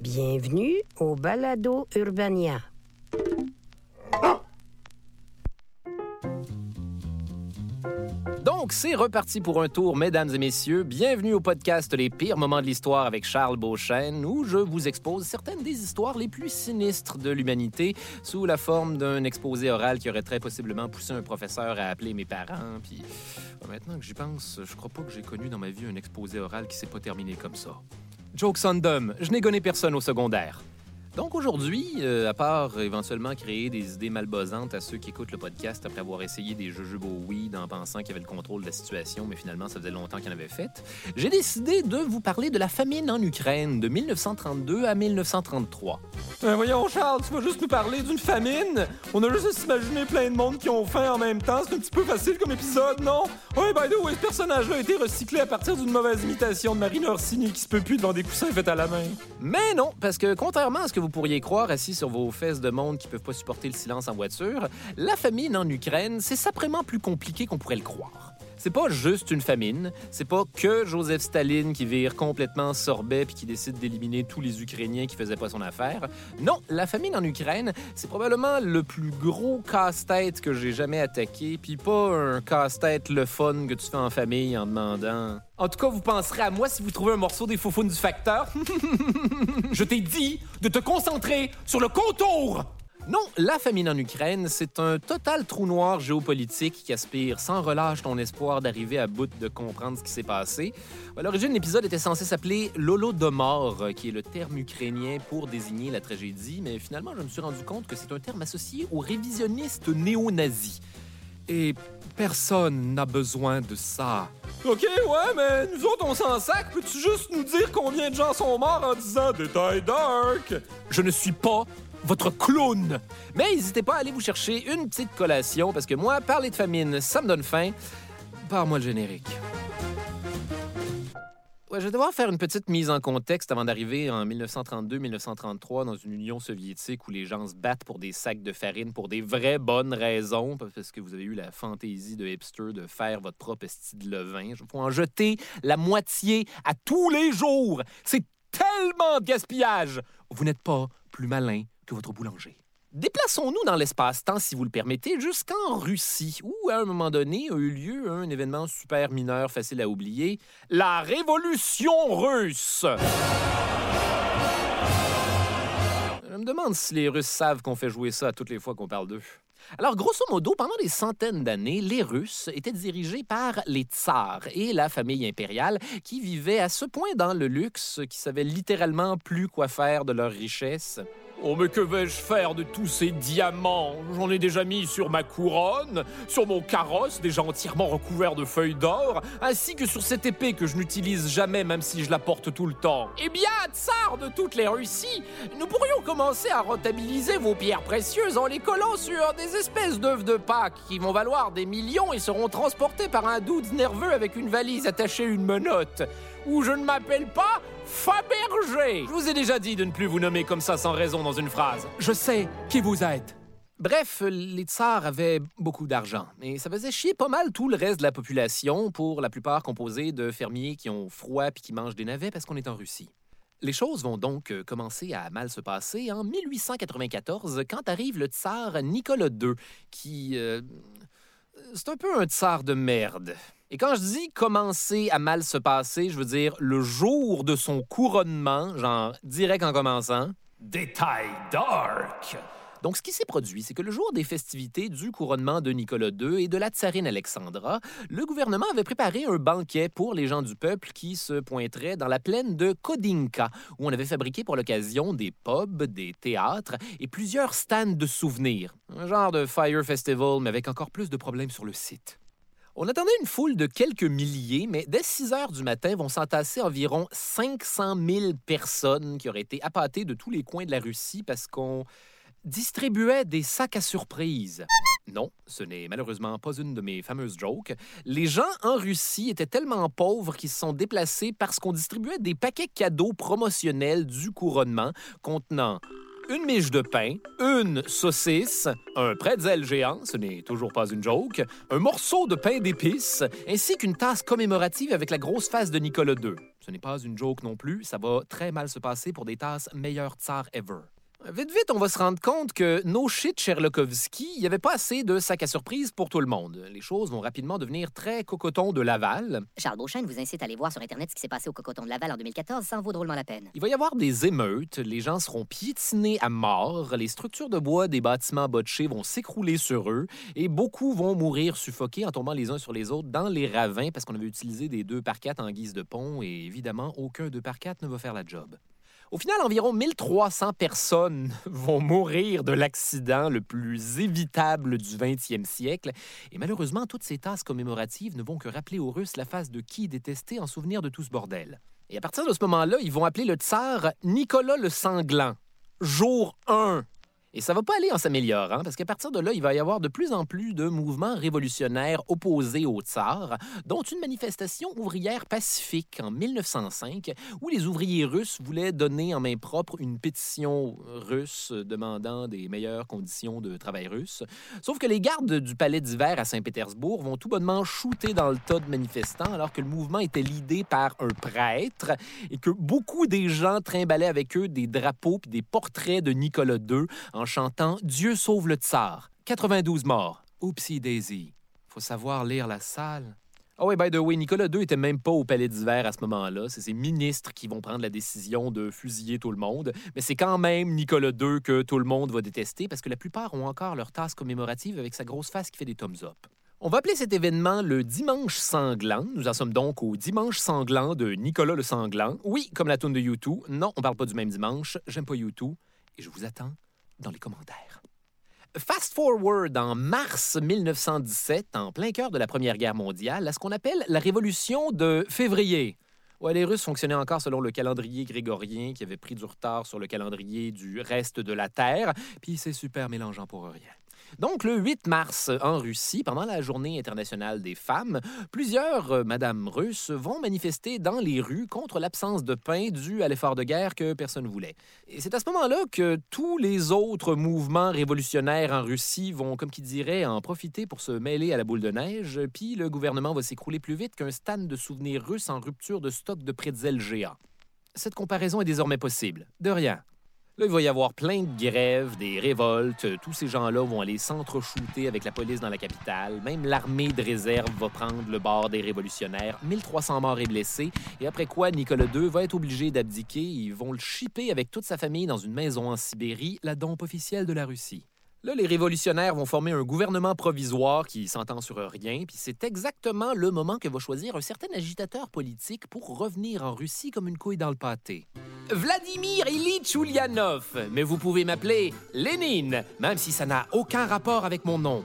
Bienvenue au Balado Urbania. Donc, c'est reparti pour un tour, mesdames et messieurs. Bienvenue au podcast Les pires moments de l'histoire avec Charles Beauchesne, où je vous expose certaines des histoires les plus sinistres de l'humanité sous la forme d'un exposé oral qui aurait très possiblement poussé un professeur à appeler mes parents. Puis, euh, maintenant que j'y pense, je crois pas que j'ai connu dans ma vie un exposé oral qui s'est pas terminé comme ça. Jokes on dumb, je n'ai gonné personne au secondaire. Donc aujourd'hui, euh, à part éventuellement créer des idées malbosantes à ceux qui écoutent le podcast après avoir essayé des jujubes au weed en pensant qu'il y avait le contrôle de la situation, mais finalement ça faisait longtemps qu'il en avait fait, j'ai décidé de vous parler de la famine en Ukraine de 1932 à 1933. Ben voyons, Charles, tu vas juste nous parler d'une famine? On a juste à s'imaginer plein de monde qui ont faim en même temps. C'est un petit peu facile comme épisode, non? Oui, by the way, ce personnage-là a été recyclé à partir d'une mauvaise imitation de Marine Orsini qui se peut plus devant des coussins faits à la main. Mais non, parce que contrairement à ce que vous pourriez croire assis sur vos fesses de monde qui peuvent pas supporter le silence en voiture, la famine en Ukraine, c'est saprément plus compliqué qu'on pourrait le croire. C'est pas juste une famine, c'est pas que Joseph Staline qui vire complètement sorbet puis qui décide d'éliminer tous les Ukrainiens qui faisaient pas son affaire. Non, la famine en Ukraine, c'est probablement le plus gros casse-tête que j'ai jamais attaqué, puis pas un casse-tête le fun que tu fais en famille en demandant. En tout cas, vous penserez à moi si vous trouvez un morceau des faux du facteur. Je t'ai dit de te concentrer sur le contour non, la famine en Ukraine, c'est un total trou noir géopolitique qui aspire sans relâche ton espoir d'arriver à bout de comprendre ce qui s'est passé. À l'origine, l'épisode était censé s'appeler L'Holodomor, qui est le terme ukrainien pour désigner la tragédie, mais finalement, je me suis rendu compte que c'est un terme associé aux révisionnistes néo-nazis. Et personne n'a besoin de ça. Ok, ouais, mais nous autres, on s'en sac. Peux-tu juste nous dire combien de gens sont morts en disant détail dark? Je ne suis pas votre clown. Mais n'hésitez pas à aller vous chercher une petite collation parce que moi, parler de famine, ça me donne faim. Par-moi le générique. Je vais devoir faire une petite mise en contexte avant d'arriver en 1932-1933 dans une Union soviétique où les gens se battent pour des sacs de farine pour des vraies bonnes raisons, parce que vous avez eu la fantaisie de hipster de faire votre propre style de levain. Je faut en jeter la moitié à tous les jours. C'est tellement de gaspillage. Vous n'êtes pas plus malin votre boulanger. Déplaçons-nous dans l'espace-temps, si vous le permettez, jusqu'en Russie, où à un moment donné a eu lieu un événement super mineur, facile à oublier, la Révolution russe. Je me demande si les Russes savent qu'on fait jouer ça toutes les fois qu'on parle d'eux. Alors, grosso modo, pendant des centaines d'années, les Russes étaient dirigés par les tsars et la famille impériale qui vivaient à ce point dans le luxe qu'ils savaient littéralement plus quoi faire de leur richesse. Oh, mais que vais-je faire de tous ces diamants? J'en ai déjà mis sur ma couronne, sur mon carrosse, déjà entièrement recouvert de feuilles d'or, ainsi que sur cette épée que je n'utilise jamais, même si je la porte tout le temps. Eh bien, tsar de toutes les Russies, nous pourrions commencer à rentabiliser vos pierres précieuses en les collant sur des espèces d'œufs de Pâques qui vont valoir des millions et seront transportés par un doute nerveux avec une valise attachée à une menotte. Ou je ne m'appelle pas Fabergé. Je vous ai déjà dit de ne plus vous nommer comme ça sans raison dans une phrase. Je sais qui vous êtes. Bref, les tsars avaient beaucoup d'argent, et ça faisait chier pas mal tout le reste de la population, pour la plupart composée de fermiers qui ont froid puis qui mangent des navets parce qu'on est en Russie. Les choses vont donc euh, commencer à mal se passer en 1894 quand arrive le tsar Nicolas II, qui... euh, C'est un peu un tsar de merde. Et quand je dis commencer à mal se passer, je veux dire le jour de son couronnement, genre direct en commençant. Détail dark. Donc, ce qui s'est produit, c'est que le jour des festivités du couronnement de Nicolas II et de la tsarine Alexandra, le gouvernement avait préparé un banquet pour les gens du peuple qui se pointeraient dans la plaine de Kodinka, où on avait fabriqué pour l'occasion des pubs, des théâtres et plusieurs stands de souvenirs. Un genre de Fire Festival, mais avec encore plus de problèmes sur le site. On attendait une foule de quelques milliers, mais dès 6 heures du matin vont s'entasser environ 500 000 personnes qui auraient été appâtées de tous les coins de la Russie parce qu'on distribuait des sacs à surprise. Non, ce n'est malheureusement pas une de mes fameuses jokes. Les gens en Russie étaient tellement pauvres qu'ils se sont déplacés parce qu'on distribuait des paquets cadeaux promotionnels du couronnement contenant une miche de pain, une saucisse, un pretzel géant, ce n'est toujours pas une joke, un morceau de pain d'épices, ainsi qu'une tasse commémorative avec la grosse face de Nicolas II. Ce n'est pas une joke non plus, ça va très mal se passer pour des tasses meilleurs tsar ever. Vite, vite, on va se rendre compte que no shit Sherlockovski, il n'y avait pas assez de sac à surprise pour tout le monde. Les choses vont rapidement devenir très cocoton de Laval. Charles Beauchesne vous incite à aller voir sur Internet ce qui s'est passé au cocoton de Laval en 2014, ça en vaut drôlement la peine. Il va y avoir des émeutes, les gens seront piétinés à mort, les structures de bois des bâtiments botchés vont s'écrouler sur eux et beaucoup vont mourir suffoqués en tombant les uns sur les autres dans les ravins parce qu'on avait utilisé des 2 par 4 en guise de pont et évidemment, aucun 2 par 4 ne va faire la job. Au final, environ 1300 personnes vont mourir de l'accident le plus évitable du 20e siècle. Et malheureusement, toutes ces tasses commémoratives ne vont que rappeler aux Russes la face de qui détester en souvenir de tout ce bordel. Et à partir de ce moment-là, ils vont appeler le tsar Nicolas le Sanglant. Jour 1 et ça va pas aller en s'améliorant, parce qu'à partir de là, il va y avoir de plus en plus de mouvements révolutionnaires opposés au tsar, dont une manifestation ouvrière pacifique en 1905, où les ouvriers russes voulaient donner en main propre une pétition russe demandant des meilleures conditions de travail russe. Sauf que les gardes du palais d'hiver à Saint-Pétersbourg vont tout bonnement shooter dans le tas de manifestants, alors que le mouvement était lidé par un prêtre et que beaucoup des gens trimballaient avec eux des drapeaux puis des portraits de Nicolas II chantant Dieu sauve le tsar. 92 morts. Oupsie daisy. Faut savoir lire la salle. Oh oui, by the way, Nicolas II était même pas au palais d'hiver à ce moment-là. C'est ses ministres qui vont prendre la décision de fusiller tout le monde. Mais c'est quand même Nicolas II que tout le monde va détester parce que la plupart ont encore leur tasse commémorative avec sa grosse face qui fait des thumbs up. On va appeler cet événement le Dimanche sanglant. Nous en sommes donc au Dimanche sanglant de Nicolas le Sanglant. Oui, comme la tune de U2. Non, on parle pas du même dimanche. J'aime pas U2. Et je vous attends dans les commentaires. Fast forward en mars 1917, en plein cœur de la Première Guerre mondiale, à ce qu'on appelle la Révolution de février. Ouais, les Russes fonctionnaient encore selon le calendrier grégorien qui avait pris du retard sur le calendrier du reste de la Terre, puis c'est super mélangeant pour rien. Donc, le 8 mars, en Russie, pendant la Journée internationale des femmes, plusieurs euh, madames russes vont manifester dans les rues contre l'absence de pain due à l'effort de guerre que personne voulait. Et c'est à ce moment-là que tous les autres mouvements révolutionnaires en Russie vont, comme qui dirait, en profiter pour se mêler à la boule de neige, puis le gouvernement va s'écrouler plus vite qu'un stand de souvenirs russes en rupture de stock de pretzel géants. Cette comparaison est désormais possible. De rien. Là, il va y avoir plein de grèves, des révoltes. Tous ces gens-là vont aller s'entreshooter avec la police dans la capitale. Même l'armée de réserve va prendre le bord des révolutionnaires. 1300 morts et blessés. Et après quoi, Nicolas II va être obligé d'abdiquer. Ils vont le chipper avec toute sa famille dans une maison en Sibérie, la dompe officielle de la Russie. Là, les révolutionnaires vont former un gouvernement provisoire qui s'entend sur rien, puis c'est exactement le moment que va choisir un certain agitateur politique pour revenir en Russie comme une couille dans le pâté. Vladimir Ilyich Ulyanov, mais vous pouvez m'appeler Lénine, même si ça n'a aucun rapport avec mon nom.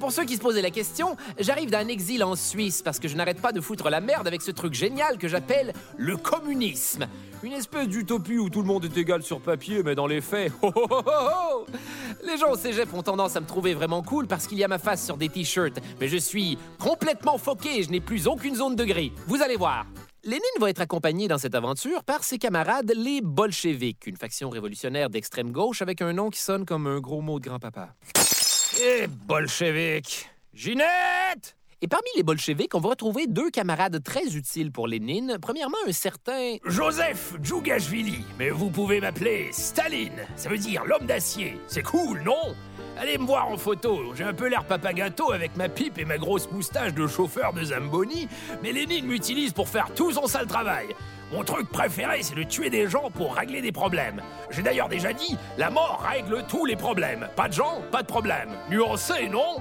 Pour ceux qui se posaient la question, j'arrive d'un exil en Suisse parce que je n'arrête pas de foutre la merde avec ce truc génial que j'appelle le communisme. Une espèce d'utopie où tout le monde est égal sur papier, mais dans les faits, oh, oh, oh, oh Les gens au cégep ont tendance à me trouver vraiment cool parce qu'il y a ma face sur des t-shirts, mais je suis complètement foqué et je n'ai plus aucune zone de gris. Vous allez voir. Lénine va être accompagné dans cette aventure par ses camarades les bolcheviks, une faction révolutionnaire d'extrême gauche avec un nom qui sonne comme un gros mot de grand-papa. Eh, bolcheviks Ginette et parmi les bolcheviks, on va retrouver deux camarades très utiles pour Lénine. Premièrement, un certain Joseph Djougashvili, mais vous pouvez m'appeler Staline. Ça veut dire l'homme d'acier. C'est cool, non? Allez me voir en photo. J'ai un peu l'air papagato avec ma pipe et ma grosse moustache de chauffeur de Zamboni, mais Lénine m'utilise pour faire tout son sale travail. Mon truc préféré, c'est de tuer des gens pour régler des problèmes. J'ai d'ailleurs déjà dit, la mort règle tous les problèmes. Pas de gens, pas de problème. Nuancé, non?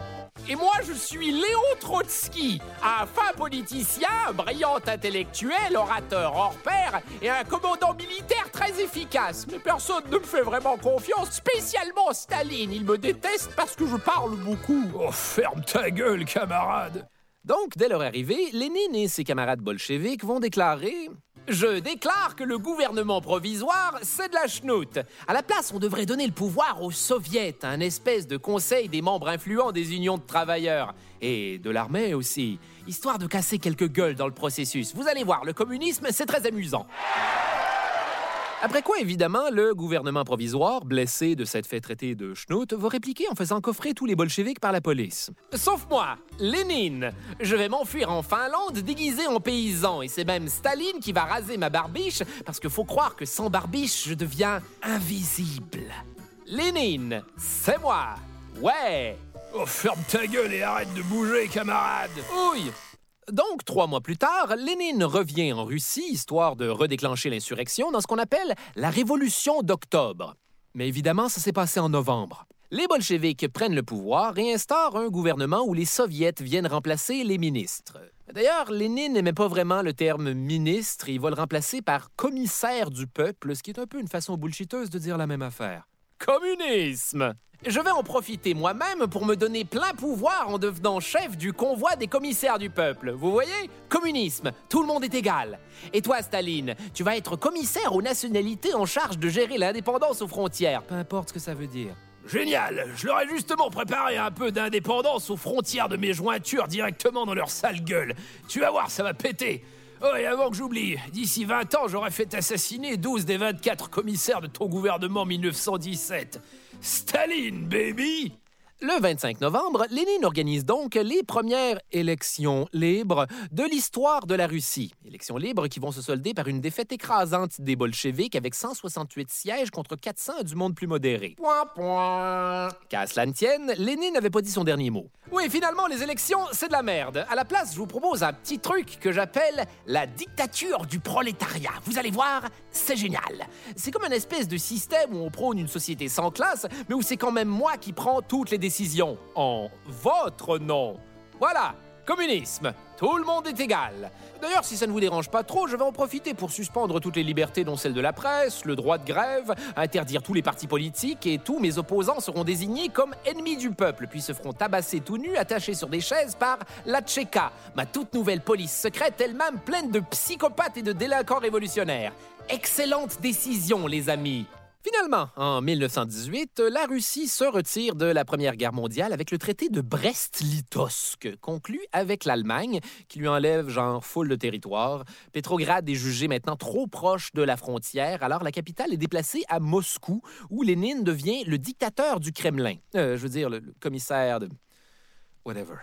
Et moi, je suis Léo Trotsky, un fin politicien, brillant intellectuel, orateur hors pair et un commandant militaire très efficace. Mais personne ne me fait vraiment confiance, spécialement Staline. Il me déteste parce que je parle beaucoup. Oh, ferme ta gueule, camarade. Donc, dès leur arrivée, Lénine et ses camarades bolcheviques vont déclarer je déclare que le gouvernement provisoire, c'est de la chenoute. À la place, on devrait donner le pouvoir aux soviets, un espèce de conseil des membres influents des unions de travailleurs. Et de l'armée aussi, histoire de casser quelques gueules dans le processus. Vous allez voir, le communisme, c'est très amusant. Après quoi, évidemment, le gouvernement provisoire, blessé de cette fait traitée de schnout, va répliquer en faisant coffrer tous les bolcheviks par la police. Sauf moi, Lénine. Je vais m'enfuir en Finlande déguisé en paysan et c'est même Staline qui va raser ma barbiche parce qu'il faut croire que sans barbiche, je deviens invisible. Lénine, c'est moi. Ouais. Oh, ferme ta gueule et arrête de bouger, camarade. Oui. Donc, trois mois plus tard, Lénine revient en Russie, histoire de redéclencher l'insurrection dans ce qu'on appelle la Révolution d'octobre. Mais évidemment, ça s'est passé en novembre. Les bolcheviks prennent le pouvoir et instaurent un gouvernement où les soviets viennent remplacer les ministres. D'ailleurs, Lénine n'aimait pas vraiment le terme ministre, il va le remplacer par commissaire du peuple, ce qui est un peu une façon bullshiteuse de dire la même affaire. Communisme je vais en profiter moi-même pour me donner plein pouvoir en devenant chef du convoi des commissaires du peuple. Vous voyez? Communisme, tout le monde est égal. Et toi, Staline, tu vas être commissaire aux nationalités en charge de gérer l'indépendance aux frontières. Peu importe ce que ça veut dire. Génial Je leur ai justement préparé un peu d'indépendance aux frontières de mes jointures directement dans leur sale gueule. Tu vas voir, ça va péter. Oh, et avant que j'oublie, d'ici 20 ans, j'aurai fait assassiner 12 des 24 commissaires de ton gouvernement 1917. Staline, baby! Le 25 novembre, Lénine organise donc les premières élections libres de l'histoire de la Russie. Élections libres qui vont se solder par une défaite écrasante des bolcheviks avec 168 sièges contre 400 du monde plus modéré. Point, point. Qu'à cela ne tienne, Lénine n'avait pas dit son dernier mot. Oui, finalement, les élections, c'est de la merde. À la place, je vous propose un petit truc que j'appelle la dictature du prolétariat. Vous allez voir, c'est génial. C'est comme un espèce de système où on prône une société sans classe, mais où c'est quand même moi qui prends toutes les décisions en votre nom. Voilà, communisme. Tout le monde est égal. D'ailleurs, si ça ne vous dérange pas trop, je vais en profiter pour suspendre toutes les libertés, dont celle de la presse, le droit de grève, interdire tous les partis politiques et tous mes opposants seront désignés comme ennemis du peuple, puis se feront tabasser tout nus, attachés sur des chaises par la Tchéka, ma toute nouvelle police secrète elle-même pleine de psychopathes et de délinquants révolutionnaires. Excellente décision, les amis. Finalement, en 1918, la Russie se retire de la Première Guerre mondiale avec le traité de Brest-Litovsk, conclu avec l'Allemagne, qui lui enlève genre foule de territoire. Petrograd est jugé maintenant trop proche de la frontière, alors la capitale est déplacée à Moscou, où Lénine devient le dictateur du Kremlin. Euh, je veux dire, le, le commissaire de... Whatever.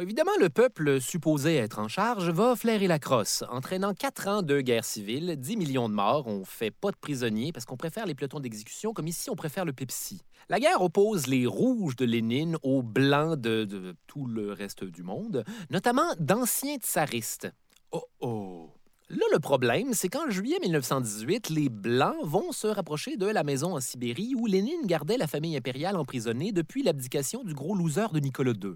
Évidemment, le peuple supposé être en charge va flairer la crosse, entraînant quatre ans de guerre civile, 10 millions de morts, on fait pas de prisonniers parce qu'on préfère les pelotons d'exécution comme ici on préfère le Pepsi. La guerre oppose les rouges de Lénine aux blancs de, de tout le reste du monde, notamment d'anciens tsaristes. Oh oh! Là, le problème, c'est qu'en juillet 1918, les Blancs vont se rapprocher de la maison en Sibérie où Lénine gardait la famille impériale emprisonnée depuis l'abdication du gros loser de Nicolas II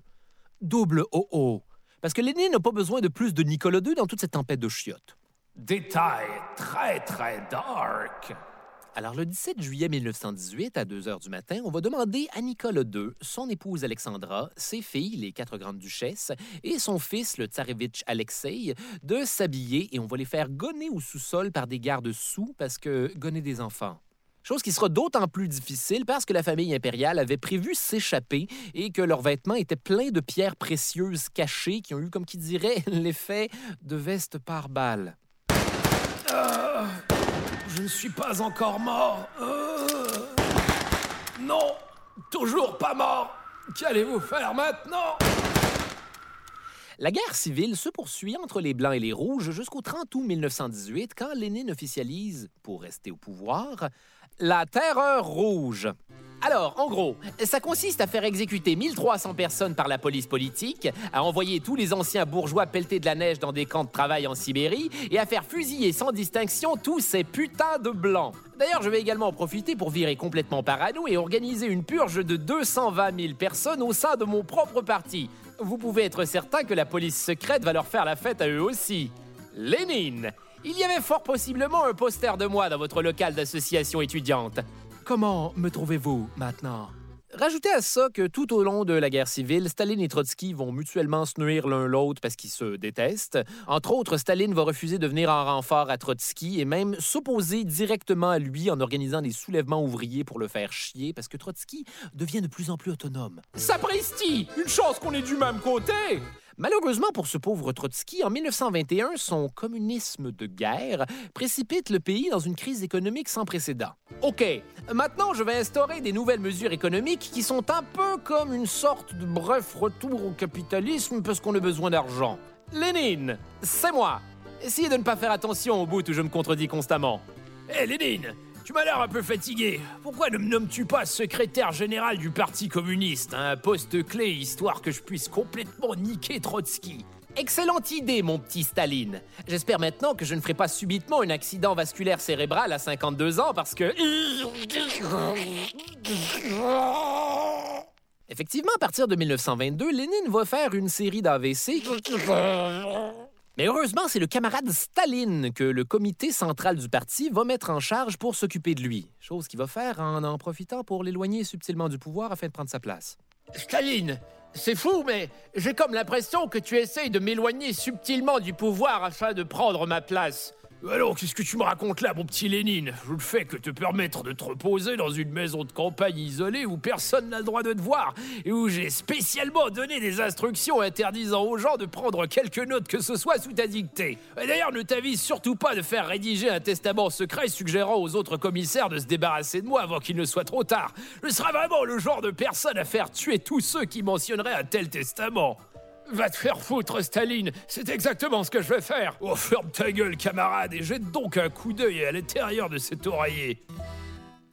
double OO. Parce que Lénine n'a pas besoin de plus de Nicolas II dans toute cette tempête de chiottes. Détail très, très dark. Alors, le 17 juillet 1918, à 2 heures du matin, on va demander à Nicolas II, son épouse Alexandra, ses filles, les quatre grandes duchesses, et son fils, le tsarevitch Alexei, de s'habiller et on va les faire gonner au sous-sol par des gardes sous parce que gonner des enfants. Chose qui sera d'autant plus difficile parce que la famille impériale avait prévu s'échapper et que leurs vêtements étaient pleins de pierres précieuses cachées qui ont eu, comme qui dirait, l'effet de veste par balle. Euh, je ne suis pas encore mort. Euh, non, toujours pas mort. Qu'allez-vous faire maintenant? La guerre civile se poursuit entre les Blancs et les Rouges jusqu'au 30 août 1918, quand Lénine officialise, pour rester au pouvoir, la Terreur rouge. Alors, en gros, ça consiste à faire exécuter 1300 personnes par la police politique, à envoyer tous les anciens bourgeois pelleter de la neige dans des camps de travail en Sibérie et à faire fusiller sans distinction tous ces putains de blancs. D'ailleurs, je vais également en profiter pour virer complètement parano et organiser une purge de 220 000 personnes au sein de mon propre parti. Vous pouvez être certain que la police secrète va leur faire la fête à eux aussi. Lénine Il y avait fort possiblement un poster de moi dans votre local d'association étudiante. Comment me trouvez-vous maintenant? Rajoutez à ça que tout au long de la guerre civile, Staline et Trotsky vont mutuellement se nuire l'un l'autre parce qu'ils se détestent. Entre autres, Staline va refuser de venir en renfort à Trotsky et même s'opposer directement à lui en organisant des soulèvements ouvriers pour le faire chier parce que Trotsky devient de plus en plus autonome. Sapristi! Une chance qu'on est du même côté! Malheureusement pour ce pauvre Trotsky, en 1921, son communisme de guerre précipite le pays dans une crise économique sans précédent. OK, maintenant je vais instaurer des nouvelles mesures économiques qui sont un peu comme une sorte de bref retour au capitalisme parce qu'on a besoin d'argent. Lénine, c'est moi. Essayez de ne pas faire attention au bout où je me contredis constamment. Hé Lénine, tu m'as l'air un peu fatigué. Pourquoi ne me nommes-tu pas secrétaire général du Parti communiste, un poste clé histoire que je puisse complètement niquer Trotsky? Excellente idée, mon petit Staline. J'espère maintenant que je ne ferai pas subitement un accident vasculaire cérébral à 52 ans parce que... Effectivement, à partir de 1922, Lénine va faire une série d'AVC. Mais heureusement, c'est le camarade Staline que le comité central du parti va mettre en charge pour s'occuper de lui. Chose qu'il va faire en en profitant pour l'éloigner subtilement du pouvoir afin de prendre sa place. Staline, c'est fou, mais j'ai comme l'impression que tu essayes de m'éloigner subtilement du pouvoir afin de prendre ma place. Alors, qu'est-ce que tu me racontes là, mon petit Lénine? Je ne fais que te permettre de te reposer dans une maison de campagne isolée où personne n'a le droit de te voir et où j'ai spécialement donné des instructions interdisant aux gens de prendre quelque note que ce soit sous ta dictée. D'ailleurs, ne t'avise surtout pas de faire rédiger un testament secret suggérant aux autres commissaires de se débarrasser de moi avant qu'il ne soit trop tard. Je serai vraiment le genre de personne à faire tuer tous ceux qui mentionneraient un tel testament. Va te faire foutre, Staline. C'est exactement ce que je vais faire. Oh, ferme ta gueule, camarade, et jette donc un coup d'œil à l'intérieur de cet oreiller.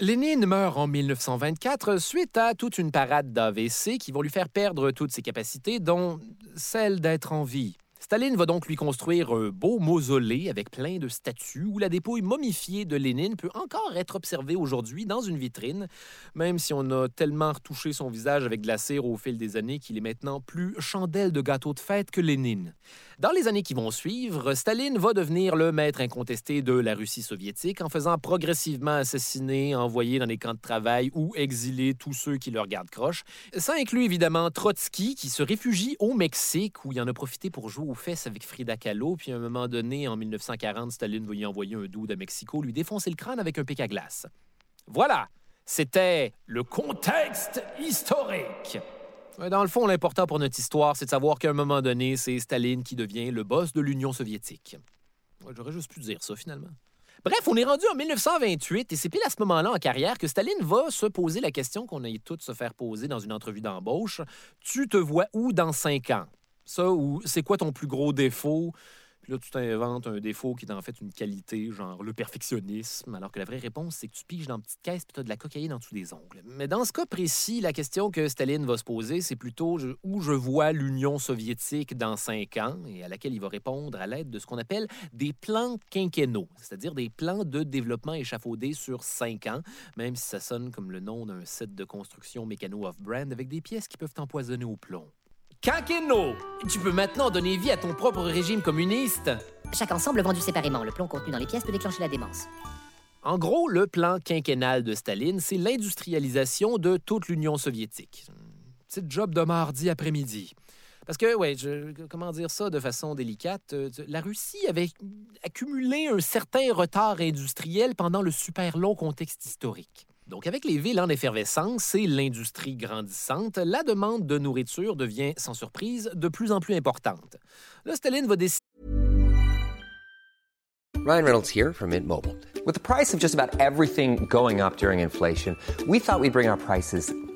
Lénine meurt en 1924 suite à toute une parade d'AVC qui vont lui faire perdre toutes ses capacités, dont celle d'être en vie. Staline va donc lui construire un beau mausolée avec plein de statues où la dépouille momifiée de Lénine peut encore être observée aujourd'hui dans une vitrine, même si on a tellement retouché son visage avec de la cire au fil des années qu'il est maintenant plus chandelle de gâteau de fête que Lénine. Dans les années qui vont suivre, Staline va devenir le maître incontesté de la Russie soviétique en faisant progressivement assassiner, envoyer dans des camps de travail ou exiler tous ceux qui le regardent croche. Ça inclut évidemment Trotsky qui se réfugie au Mexique où il en a profité pour jouer aux fesses avec Frida Kahlo, puis à un moment donné, en 1940, Staline va y envoyer un doux à Mexico lui défoncer le crâne avec un pic à glace. Voilà, c'était le contexte historique. Dans le fond, l'important pour notre histoire, c'est de savoir qu'à un moment donné, c'est Staline qui devient le boss de l'Union soviétique. J'aurais juste pu dire ça, finalement. Bref, on est rendu en 1928 et c'est pile à ce moment-là en carrière que Staline va se poser la question qu'on aille toutes se faire poser dans une entrevue d'embauche. Tu te vois où dans cinq ans? Ça, ou c'est quoi ton plus gros défaut? Là, tu t'inventes un défaut qui est en fait une qualité, genre le perfectionnisme, alors que la vraie réponse, c'est que tu piges dans une petite caisse et tu as de la cocaïne en dessous des ongles. Mais dans ce cas précis, la question que Staline va se poser, c'est plutôt où je vois l'Union soviétique dans cinq ans, et à laquelle il va répondre à l'aide de ce qu'on appelle des plans quinquennaux, c'est-à-dire des plans de développement échafaudés sur cinq ans, même si ça sonne comme le nom d'un set de construction mécano off-brand avec des pièces qui peuvent t'empoisonner au plomb. Quinquennaux! Tu peux maintenant donner vie à ton propre régime communiste. Chaque ensemble vendu séparément, le plomb contenu dans les pièces peut déclencher la démence. En gros, le plan quinquennal de Staline, c'est l'industrialisation de toute l'Union soviétique. Petit job de mardi après-midi. Parce que, ouais, je- comment dire ça de façon délicate, euh, la Russie avait accumulé un certain retard industriel pendant le super long contexte historique. Donc, avec les villes en effervescence et l'industrie grandissante, la demande de nourriture devient, sans surprise, de plus en plus importante. Là, Staline va décider Ryan Reynolds here from Mint Mobile. With the price of just about everything going up during inflation, we thought we'd bring our prices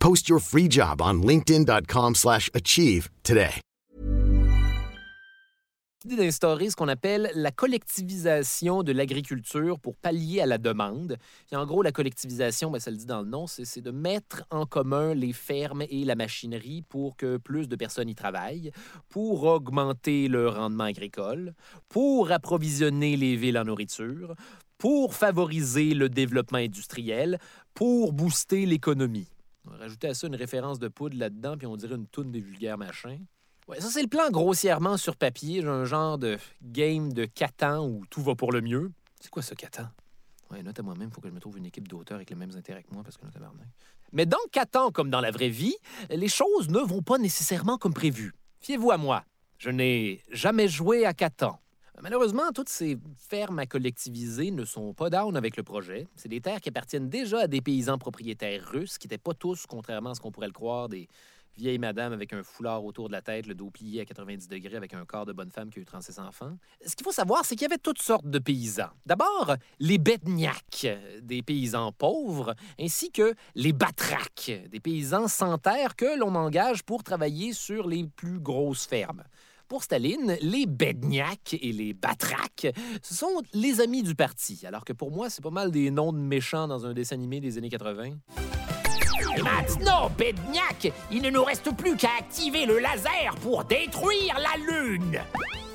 Post your free job on linkedin.com/achieve slash achieve today. d'instaurer ce qu'on appelle la collectivisation de l'agriculture pour pallier à la demande. Et en gros, la collectivisation, ben, ça le dit dans le nom, c'est de mettre en commun les fermes et la machinerie pour que plus de personnes y travaillent, pour augmenter le rendement agricole, pour approvisionner les villes en nourriture, pour favoriser le développement industriel, pour booster l'économie. Rajouter à ça une référence de poudre là-dedans, puis on dirait une toune des vulgaires machins. Ouais, ça, c'est le plan grossièrement sur papier, un genre de game de Catan où tout va pour le mieux. C'est quoi ce Catan? Ouais, note à moi-même, il faut que je me trouve une équipe d'auteurs avec les mêmes intérêts que moi parce que là, tabarnak. Mais dans Catan, comme dans la vraie vie, les choses ne vont pas nécessairement comme prévu. Fiez-vous à moi, je n'ai jamais joué à Catan. Malheureusement, toutes ces fermes à collectiviser ne sont pas down avec le projet. C'est des terres qui appartiennent déjà à des paysans propriétaires russes, qui n'étaient pas tous, contrairement à ce qu'on pourrait le croire, des vieilles madames avec un foulard autour de la tête, le dos plié à 90 degrés avec un corps de bonne femme qui a eu 36 enfants. Ce qu'il faut savoir, c'est qu'il y avait toutes sortes de paysans. D'abord, les bedniaks, des paysans pauvres, ainsi que les batraques, des paysans sans terre que l'on engage pour travailler sur les plus grosses fermes. Pour Staline, les bedniaks et les batraques, ce sont les amis du parti, alors que pour moi, c'est pas mal des noms de méchants dans un dessin animé des années 80. Et maintenant, Bedniak, il ne nous reste plus qu'à activer le laser pour détruire la Lune.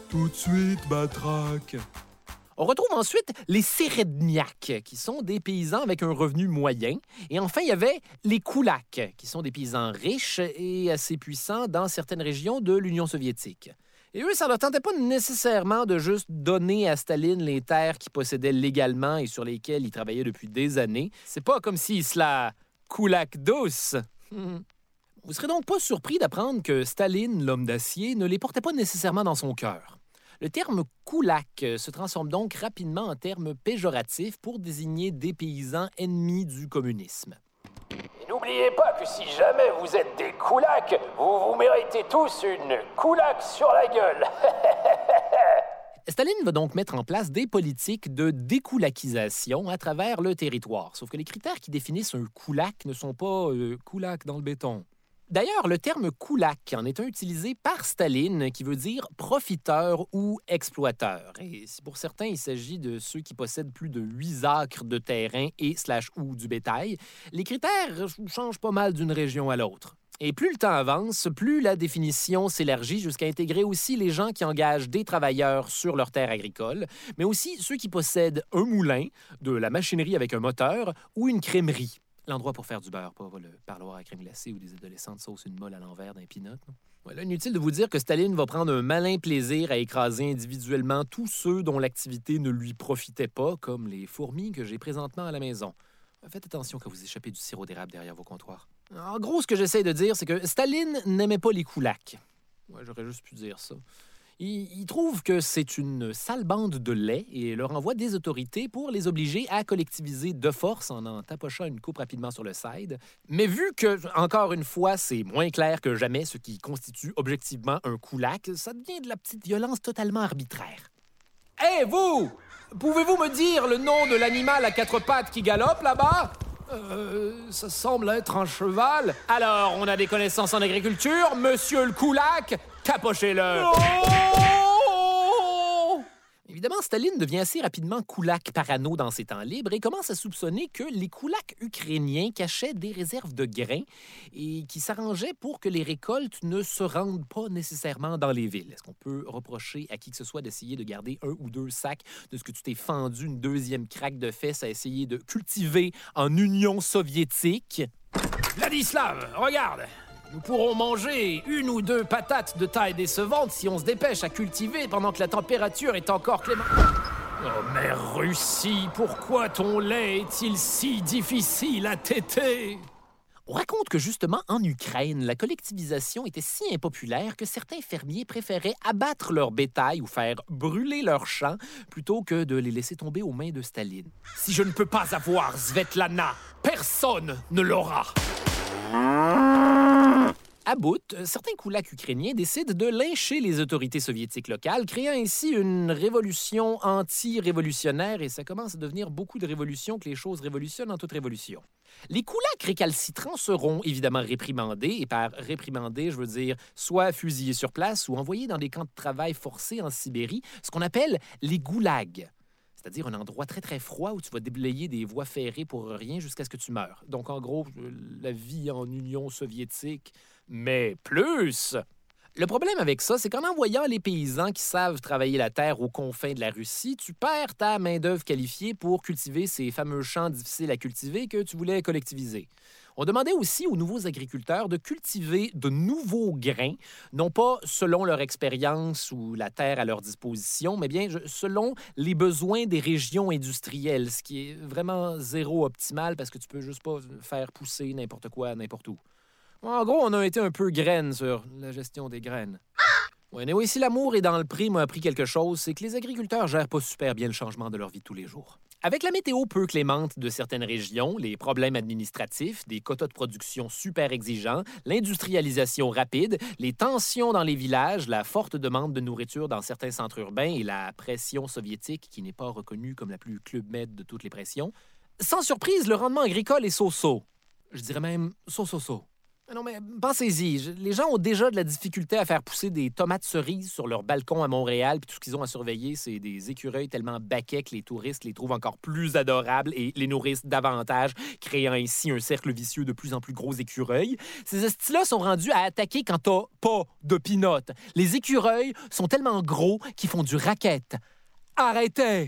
Tout de suite, Batraque. On retrouve ensuite les Séredniaks, qui sont des paysans avec un revenu moyen. Et enfin, il y avait les Koulaks, qui sont des paysans riches et assez puissants dans certaines régions de l'Union soviétique. Et eux, ça ne leur tentait pas nécessairement de juste donner à Staline les terres qu'ils possédaient légalement et sur lesquelles ils travaillaient depuis des années. C'est pas comme s'ils se la Koulak douce. Vous serez donc pas surpris d'apprendre que Staline, l'homme d'acier, ne les portait pas nécessairement dans son cœur. Le terme koulak se transforme donc rapidement en terme péjoratif pour désigner des paysans ennemis du communisme. N'oubliez pas que si jamais vous êtes des koulaks, vous vous méritez tous une koulak sur la gueule. Staline va donc mettre en place des politiques de dékoulakisation à travers le territoire. Sauf que les critères qui définissent un koulak ne sont pas euh, dans le béton. D'ailleurs, le terme koulak en est un utilisé par Staline qui veut dire profiteur ou exploiteur. Et si pour certains il s'agit de ceux qui possèdent plus de 8 acres de terrain et slash ou du bétail, les critères changent pas mal d'une région à l'autre. Et plus le temps avance, plus la définition s'élargit jusqu'à intégrer aussi les gens qui engagent des travailleurs sur leurs terres agricoles, mais aussi ceux qui possèdent un moulin, de la machinerie avec un moteur ou une crèmerie. L'endroit pour faire du beurre, pas le parloir à crème glacée ou des adolescentes sauce une molle à l'envers d'un pinot. Voilà, inutile de vous dire que Staline va prendre un malin plaisir à écraser individuellement tous ceux dont l'activité ne lui profitait pas, comme les fourmis que j'ai présentement à la maison. Faites attention quand vous échappez du sirop d'érable derrière vos comptoirs. En gros, ce que j'essaie de dire, c'est que Staline n'aimait pas les koulaks. Ouais, j'aurais juste pu dire ça. Il, il trouve que c'est une sale bande de lait et leur envoie des autorités pour les obliger à collectiviser de force en en tapochant une coupe rapidement sur le side. Mais vu que, encore une fois, c'est moins clair que jamais ce qui constitue objectivement un koulak, ça devient de la petite violence totalement arbitraire. Hé, vous! Pouvez-vous me dire le nom de l'animal à quatre pattes qui galope là-bas? Euh, ça semble être un cheval. Alors, on a des connaissances en agriculture, monsieur le Koulak, tapochez-le. Évidemment, Staline devient assez rapidement koulak parano dans ses temps libres et commence à soupçonner que les koulaks ukrainiens cachaient des réserves de grains et qui s'arrangeaient pour que les récoltes ne se rendent pas nécessairement dans les villes. Est-ce qu'on peut reprocher à qui que ce soit d'essayer de garder un ou deux sacs de ce que tu t'es fendu une deuxième craque de fesses à essayer de cultiver en Union soviétique? Vladislav, regarde Nous pourrons manger une ou deux patates de taille décevante si on se dépêche à cultiver pendant que la température est encore clémente. Oh, mère Russie, pourquoi ton lait est-il si difficile à téter? On raconte que justement en Ukraine, la collectivisation était si impopulaire que certains fermiers préféraient abattre leur bétail ou faire brûler leurs champs plutôt que de les laisser tomber aux mains de Staline. Si je ne peux pas avoir Svetlana, personne ne l'aura À bout, certains koulaks ukrainiens décident de lyncher les autorités soviétiques locales, créant ainsi une révolution anti-révolutionnaire, et ça commence à devenir beaucoup de révolutions que les choses révolutionnent en toute révolution. Les koulaks récalcitrants seront évidemment réprimandés, et par réprimandés, je veux dire soit fusillés sur place ou envoyés dans des camps de travail forcés en Sibérie, ce qu'on appelle les goulags c'est-à-dire un endroit très très froid où tu vas déblayer des voies ferrées pour rien jusqu'à ce que tu meurs. Donc en gros, euh, la vie en Union soviétique, mais plus. Le problème avec ça, c'est qu'en envoyant les paysans qui savent travailler la terre aux confins de la Russie, tu perds ta main-d'œuvre qualifiée pour cultiver ces fameux champs difficiles à cultiver que tu voulais collectiviser. On demandait aussi aux nouveaux agriculteurs de cultiver de nouveaux grains, non pas selon leur expérience ou la terre à leur disposition, mais bien selon les besoins des régions industrielles, ce qui est vraiment zéro optimal parce que tu peux juste pas faire pousser n'importe quoi n'importe où. En gros, on a été un peu graines sur la gestion des graines. Ouais, mais si l'amour est dans le prix m'a appris quelque chose, c'est que les agriculteurs gèrent pas super bien le changement de leur vie de tous les jours. Avec la météo peu clémente de certaines régions, les problèmes administratifs, des quotas de production super exigeants, l'industrialisation rapide, les tensions dans les villages, la forte demande de nourriture dans certains centres urbains et la pression soviétique qui n'est pas reconnue comme la plus club de toutes les pressions, sans surprise, le rendement agricole est so-so. Je dirais même so-so-so. Non, mais pensez-y. Les gens ont déjà de la difficulté à faire pousser des tomates cerises sur leur balcon à Montréal, puis tout ce qu'ils ont à surveiller, c'est des écureuils tellement baquets que les touristes les trouvent encore plus adorables et les nourrissent davantage, créant ainsi un cercle vicieux de plus en plus gros écureuils. Ces estis-là sont rendus à attaquer quand t'as pas de pinottes. Les écureuils sont tellement gros qu'ils font du racket. Arrêtez!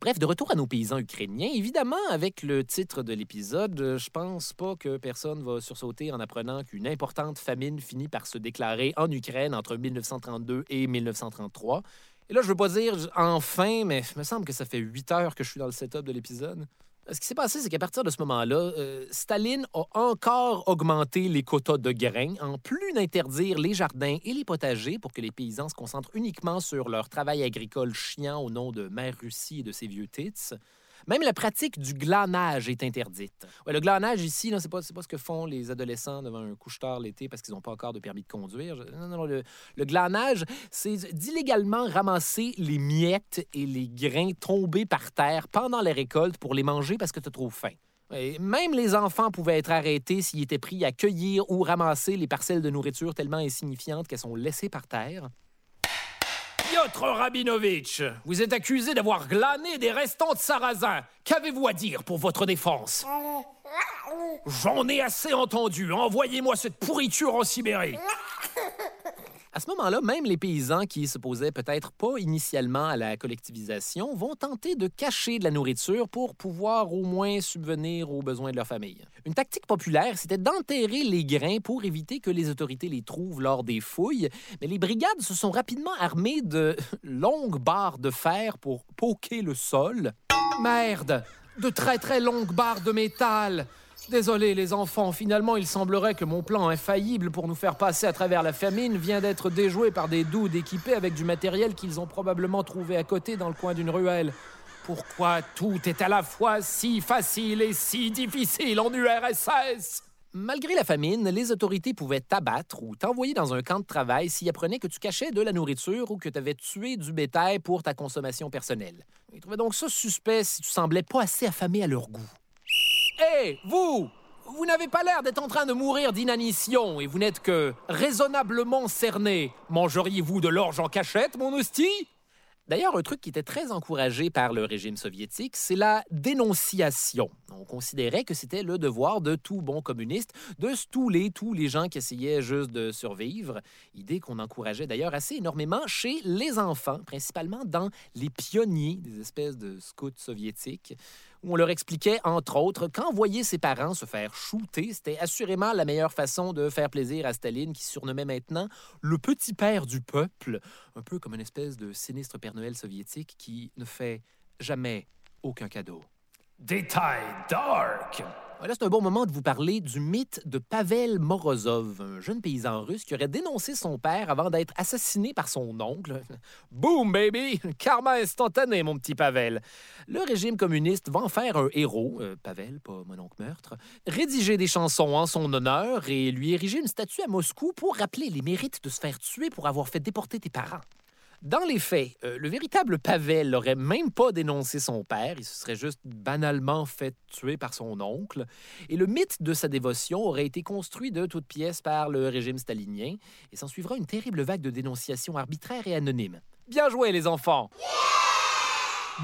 Bref, de retour à nos paysans ukrainiens, évidemment, avec le titre de l'épisode, euh, je pense pas que personne va sursauter en apprenant qu'une importante famine finit par se déclarer en Ukraine entre 1932 et 1933. Et là, je veux pas dire enfin, mais il me semble que ça fait huit heures que je suis dans le setup de l'épisode. Ce qui s'est passé, c'est qu'à partir de ce moment-là, euh, Staline a encore augmenté les quotas de grains, en plus d'interdire les jardins et les potagers pour que les paysans se concentrent uniquement sur leur travail agricole chiant au nom de Mère Russie et de ses vieux tits. Même la pratique du glanage est interdite. Le glanage ici, ce n'est pas, pas ce que font les adolescents devant un couche-tard l'été parce qu'ils n'ont pas encore de permis de conduire. Non, non, le, le glanage, c'est d'illégalement ramasser les miettes et les grains tombés par terre pendant la récolte pour les manger parce que tu as trop faim. Et même les enfants pouvaient être arrêtés s'ils étaient pris à cueillir ou ramasser les parcelles de nourriture tellement insignifiantes qu'elles sont laissées par terre. Piotr Rabinovitch, vous êtes accusé d'avoir glané des restants de sarrasin. Qu'avez-vous à dire pour votre défense? J'en ai assez entendu. Envoyez-moi cette pourriture en Sibérie. À ce moment-là, même les paysans qui s'opposaient peut-être pas initialement à la collectivisation vont tenter de cacher de la nourriture pour pouvoir au moins subvenir aux besoins de leur famille. Une tactique populaire, c'était d'enterrer les grains pour éviter que les autorités les trouvent lors des fouilles, mais les brigades se sont rapidement armées de longues barres de fer pour poquer le sol. Merde! De très très longues barres de métal! Désolé les enfants, finalement il semblerait que mon plan infaillible pour nous faire passer à travers la famine vient d'être déjoué par des doudes équipés avec du matériel qu'ils ont probablement trouvé à côté dans le coin d'une ruelle. Pourquoi tout est à la fois si facile et si difficile en URSS Malgré la famine, les autorités pouvaient t'abattre ou t'envoyer dans un camp de travail s'ils apprenaient que tu cachais de la nourriture ou que tu avais tué du bétail pour ta consommation personnelle. Ils trouvaient donc ça suspect si tu semblais pas assez affamé à leur goût. Hé, vous Vous n'avez pas l'air d'être en train de mourir d'inanition et vous n'êtes que raisonnablement cerné. Mangeriez-vous de l'orge en cachette, mon hostie? D'ailleurs, un truc qui était très encouragé par le régime soviétique, c'est la dénonciation. On considérait que c'était le devoir de tout bon communiste de stouler tous les gens qui essayaient juste de survivre. Idée qu'on encourageait d'ailleurs assez énormément chez les enfants, principalement dans les pionniers des espèces de scouts soviétiques on leur expliquait, entre autres, qu'envoyer ses parents se faire shooter, c'était assurément la meilleure façon de faire plaisir à Staline, qui surnommait maintenant le petit père du peuple, un peu comme une espèce de sinistre Père Noël soviétique qui ne fait jamais aucun cadeau. Détail dark Là, c'est un bon moment de vous parler du mythe de Pavel Morozov, un jeune paysan russe qui aurait dénoncé son père avant d'être assassiné par son oncle. Boom, baby! Karma instantané, mon petit Pavel. Le régime communiste va en faire un héros, euh, Pavel, pas mon oncle meurtre, rédiger des chansons en son honneur et lui ériger une statue à Moscou pour rappeler les mérites de se faire tuer pour avoir fait déporter tes parents. Dans les faits, euh, le véritable Pavel n'aurait même pas dénoncé son père, il se serait juste banalement fait tuer par son oncle, et le mythe de sa dévotion aurait été construit de toutes pièces par le régime stalinien, et s'en suivra une terrible vague de dénonciations arbitraires et anonymes. Bien joué, les enfants!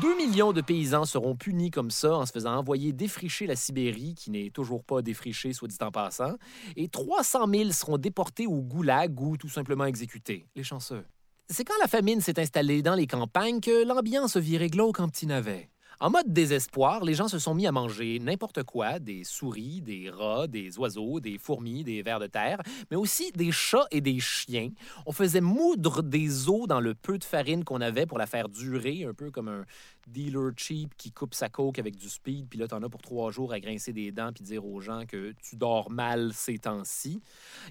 Deux millions de paysans seront punis comme ça en se faisant envoyer défricher la Sibérie, qui n'est toujours pas défrichée, soit dit en passant, et 300 000 seront déportés au goulag ou tout simplement exécutés. Les chanceux. C'est quand la famine s'est installée dans les campagnes que l'ambiance virait glauque en petit navet. En mode désespoir, les gens se sont mis à manger n'importe quoi, des souris, des rats, des oiseaux, des fourmis, des vers de terre, mais aussi des chats et des chiens. On faisait moudre des os dans le peu de farine qu'on avait pour la faire durer, un peu comme un dealer cheap qui coupe sa coke avec du speed, puis là, t'en as pour trois jours à grincer des dents puis dire aux gens que tu dors mal ces temps-ci.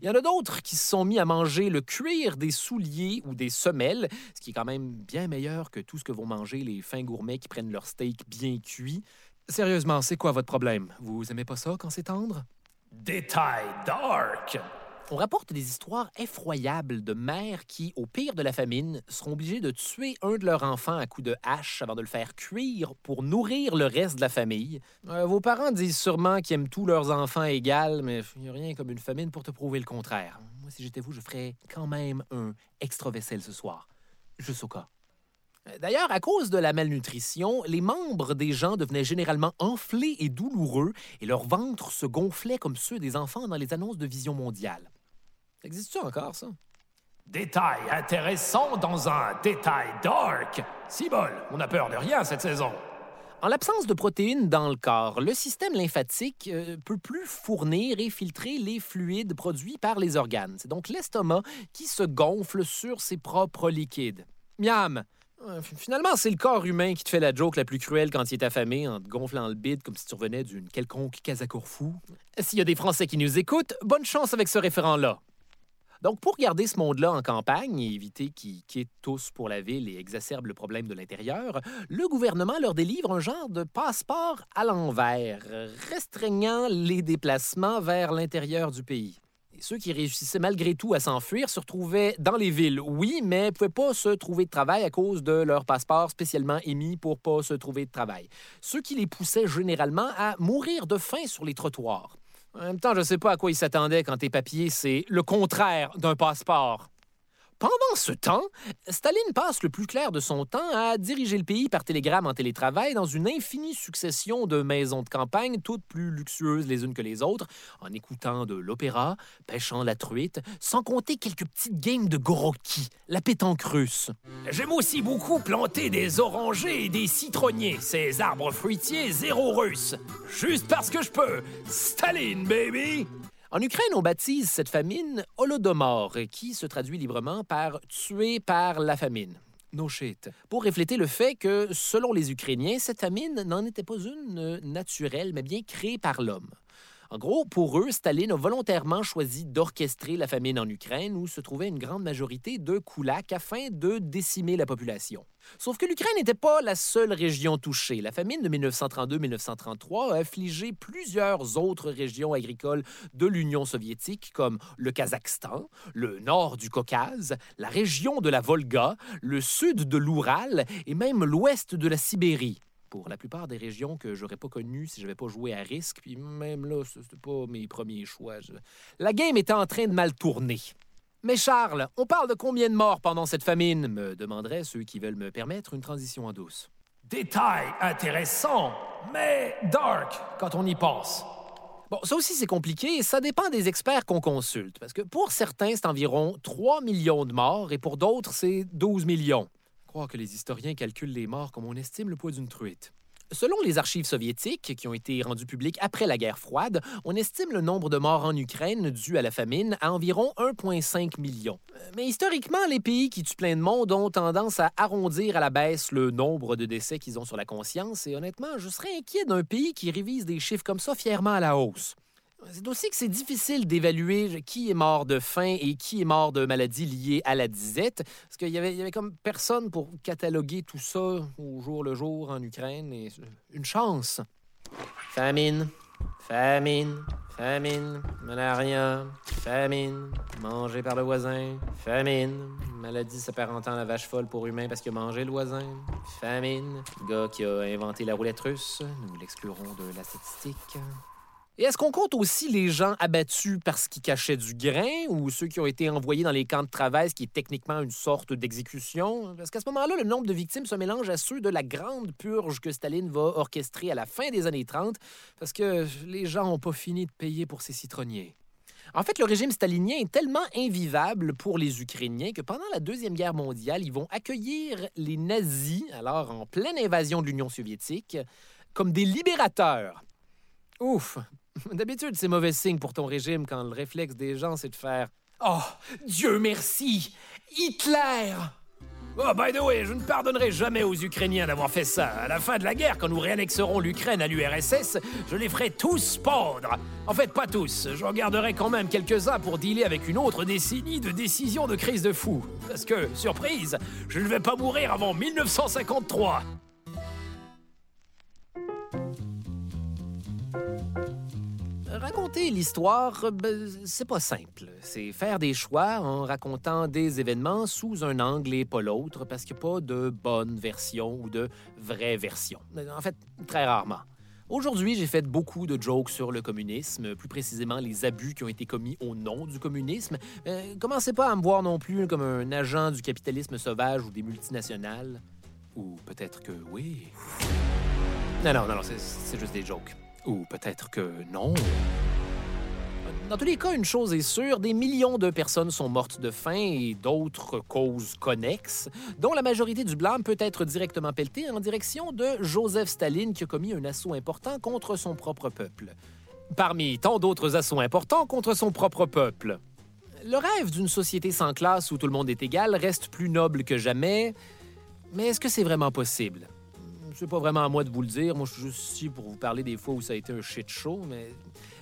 Il y en a d'autres qui se sont mis à manger le cuir des souliers ou des semelles, ce qui est quand même bien meilleur que tout ce que vont manger les fins gourmets qui prennent leur steak bien cuit. Sérieusement, c'est quoi votre problème? Vous aimez pas ça quand c'est tendre? Détail dark on rapporte des histoires effroyables de mères qui, au pire de la famine, seront obligées de tuer un de leurs enfants à coups de hache avant de le faire cuire pour nourrir le reste de la famille. Euh, vos parents disent sûrement qu'ils aiment tous leurs enfants égales, mais il n'y a rien comme une famine pour te prouver le contraire. Moi, si j'étais vous, je ferais quand même un extra vaisselle ce soir. Juste au cas. D'ailleurs, à cause de la malnutrition, les membres des gens devenaient généralement enflés et douloureux et leur ventre se gonflait comme ceux des enfants dans les annonces de Vision mondiale. Existe-tu encore, ça? Détail intéressant dans un détail dark. Si bol, on a peur de rien cette saison. En l'absence de protéines dans le corps, le système lymphatique euh, peut plus fournir et filtrer les fluides produits par les organes. C'est donc l'estomac qui se gonfle sur ses propres liquides. Miam! Finalement, c'est le corps humain qui te fait la joke la plus cruelle quand il est affamé en te gonflant le bide comme si tu revenais d'une quelconque fou. S'il y a des Français qui nous écoutent, bonne chance avec ce référent-là. Donc, pour garder ce monde-là en campagne et éviter qu'ils quittent tous pour la ville et exacerbent le problème de l'intérieur, le gouvernement leur délivre un genre de passeport à l'envers, restreignant les déplacements vers l'intérieur du pays. Ceux qui réussissaient malgré tout à s'enfuir se retrouvaient dans les villes, oui, mais ne pouvaient pas se trouver de travail à cause de leur passeport spécialement émis pour pas se trouver de travail. Ce qui les poussait généralement à mourir de faim sur les trottoirs. En même temps, je ne sais pas à quoi ils s'attendaient quand tes papiers, c'est le contraire d'un passeport. Pendant ce temps, Staline passe le plus clair de son temps à diriger le pays par télégramme en télétravail dans une infinie succession de maisons de campagne, toutes plus luxueuses les unes que les autres, en écoutant de l'opéra, pêchant la truite, sans compter quelques petites games de goroki, la pétanque russe. J'aime aussi beaucoup planter des orangers et des citronniers, ces arbres fruitiers zéro russes. Juste parce que je peux. Staline, baby! En Ukraine, on baptise cette famine Holodomor, qui se traduit librement par tué par la famine. No shit. Pour refléter le fait que, selon les Ukrainiens, cette famine n'en était pas une naturelle, mais bien créée par l'homme. En gros, pour eux, Staline a volontairement choisi d'orchestrer la famine en Ukraine, où se trouvait une grande majorité de koulaks, afin de décimer la population. Sauf que l'Ukraine n'était pas la seule région touchée. La famine de 1932-1933 a affligé plusieurs autres régions agricoles de l'Union soviétique, comme le Kazakhstan, le nord du Caucase, la région de la Volga, le sud de l'Oural et même l'ouest de la Sibérie pour la plupart des régions que j'aurais pas connues si j'avais pas joué à risque. Puis même là, c'était pas mes premiers choix. La game était en train de mal tourner. Mais Charles, on parle de combien de morts pendant cette famine? Me demanderaient ceux qui veulent me permettre une transition en douce. Détail intéressant, mais dark quand on y pense. Bon, ça aussi c'est compliqué et ça dépend des experts qu'on consulte, parce que pour certains c'est environ 3 millions de morts et pour d'autres c'est 12 millions. Croire que les historiens calculent les morts comme on estime le poids d'une truite. Selon les archives soviétiques, qui ont été rendues publiques après la guerre froide, on estime le nombre de morts en Ukraine dû à la famine à environ 1,5 million. Mais historiquement, les pays qui tuent plein de monde ont tendance à arrondir à la baisse le nombre de décès qu'ils ont sur la conscience, et honnêtement, je serais inquiet d'un pays qui révise des chiffres comme ça fièrement à la hausse. C'est aussi que c'est difficile d'évaluer qui est mort de faim et qui est mort de maladies liées à la disette, parce qu'il y avait, comme personne pour cataloguer tout ça au jour le jour en Ukraine. Et une chance. Famine, famine, famine, malaria, famine, mangé par le voisin, famine, maladie s'apparentant à la vache folle pour humain parce qu'il a mangé le voisin, famine, gars qui a inventé la roulette russe, nous l'exclurons de la statistique. Et est-ce qu'on compte aussi les gens abattus parce qu'ils cachaient du grain ou ceux qui ont été envoyés dans les camps de travail, ce qui est techniquement une sorte d'exécution? Parce qu'à ce moment-là, le nombre de victimes se mélange à ceux de la grande purge que Staline va orchestrer à la fin des années 30 parce que les gens n'ont pas fini de payer pour ces citronniers. En fait, le régime stalinien est tellement invivable pour les Ukrainiens que pendant la Deuxième Guerre mondiale, ils vont accueillir les nazis, alors en pleine invasion de l'Union soviétique, comme des libérateurs. Ouf, D'habitude, c'est mauvais signe pour ton régime quand le réflexe des gens, c'est de faire Oh, Dieu merci Hitler Oh, by the way, je ne pardonnerai jamais aux Ukrainiens d'avoir fait ça. À la fin de la guerre, quand nous réannexerons l'Ukraine à l'URSS, je les ferai tous pendre. En fait, pas tous. J'en garderai quand même quelques-uns pour dealer avec une autre décennie de décisions de crise de fou. Parce que, surprise, je ne vais pas mourir avant 1953. Raconter l'histoire, ben, c'est pas simple. C'est faire des choix en racontant des événements sous un angle et pas l'autre, parce qu'il n'y a pas de bonne version ou de vraie version. En fait, très rarement. Aujourd'hui, j'ai fait beaucoup de jokes sur le communisme, plus précisément les abus qui ont été commis au nom du communisme. Euh, commencez pas à me voir non plus comme un agent du capitalisme sauvage ou des multinationales. Ou peut-être que oui. Non, non, non, non c'est juste des jokes. Ou peut-être que non. Dans tous les cas, une chose est sûre, des millions de personnes sont mortes de faim et d'autres causes connexes, dont la majorité du blâme peut être directement pelletée en direction de Joseph Staline qui a commis un assaut important contre son propre peuple. Parmi tant d'autres assauts importants contre son propre peuple. Le rêve d'une société sans classe où tout le monde est égal reste plus noble que jamais, mais est-ce que c'est vraiment possible? C'est pas vraiment à moi de vous le dire. Moi, je suis juste ici pour vous parler des fois où ça a été un shit show, mais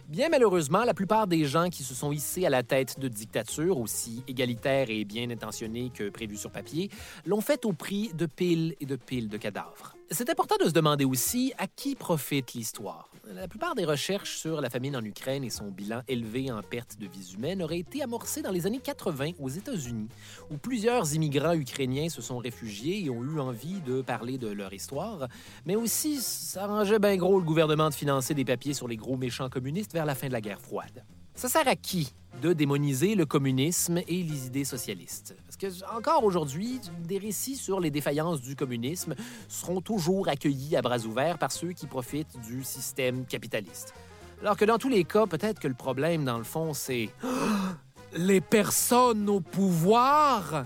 bien malheureusement, la plupart des gens qui se sont hissés à la tête de dictatures, aussi égalitaires et bien intentionnées que prévues sur papier, l'ont fait au prix de piles et de piles de cadavres. C'est important de se demander aussi à qui profite l'histoire. La plupart des recherches sur la famine en Ukraine et son bilan élevé en perte de vies humaines auraient été amorcées dans les années 80 aux États-Unis, où plusieurs immigrants ukrainiens se sont réfugiés et ont eu envie de parler de leur histoire. Mais aussi, ça arrangeait bien gros le gouvernement de financer des papiers sur les gros méchants communistes vers la fin de la guerre froide. Ça sert à qui de démoniser le communisme et les idées socialistes? Parce que, encore aujourd'hui, des récits sur les défaillances du communisme seront toujours accueillis à bras ouverts par ceux qui profitent du système capitaliste. Alors que dans tous les cas, peut-être que le problème, dans le fond, c'est les personnes au pouvoir.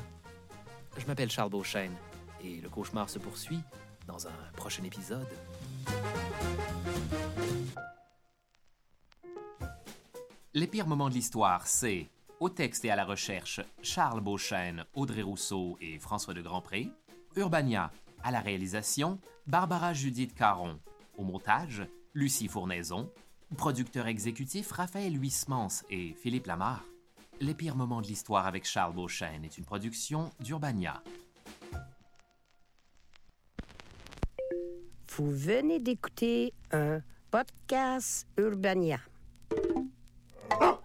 Je m'appelle Charles Beauchesne et le cauchemar se poursuit dans un prochain épisode. Les pires moments de l'histoire, c'est au texte et à la recherche Charles Beauchesne, Audrey Rousseau et François de Grandpré. Urbania, à la réalisation Barbara Judith Caron. Au montage Lucie Fournaison. Producteur exécutif Raphaël Huismans et Philippe Lamar. Les pires moments de l'histoire avec Charles Beauchesne est une production d'Urbania. Vous venez d'écouter un podcast Urbania. Oh.